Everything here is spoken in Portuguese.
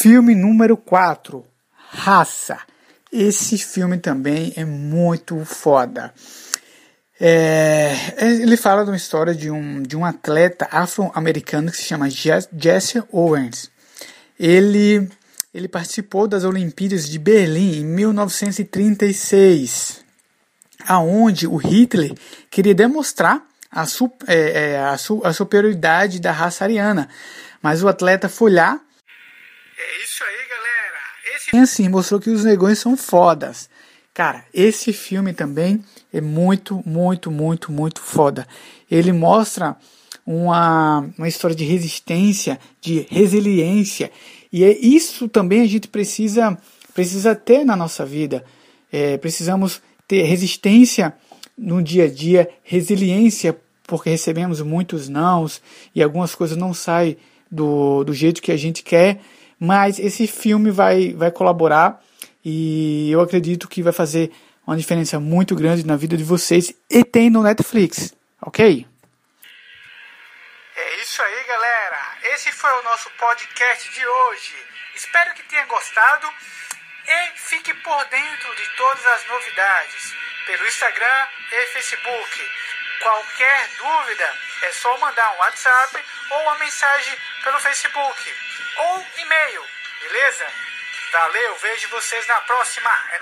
Filme número 4, Raça. Esse filme também é muito foda. É, ele fala de uma história de um, de um atleta afro-americano que se chama Jesse Owens. Ele, ele participou das Olimpíadas de Berlim em 1936, aonde o Hitler queria demonstrar a, é, é, a, su, a superioridade da raça ariana. Mas o atleta foi lá é isso aí, galera. Esse... E assim, mostrou que os negões são fodas. Cara, esse filme também é muito, muito, muito, muito foda. Ele mostra uma, uma história de resistência, de resiliência. E é isso também a gente precisa, precisa ter na nossa vida. É, precisamos ter resistência no dia a dia, resiliência porque recebemos muitos nãos e algumas coisas não saem do, do jeito que a gente quer. Mas esse filme vai, vai colaborar e eu acredito que vai fazer uma diferença muito grande na vida de vocês e tem no Netflix, ok? É isso aí, galera. Esse foi o nosso podcast de hoje. Espero que tenha gostado e fique por dentro de todas as novidades pelo Instagram e Facebook. Qualquer dúvida é só mandar um WhatsApp ou uma mensagem pelo Facebook ou e-mail, beleza? Valeu, vejo vocês na próxima. É.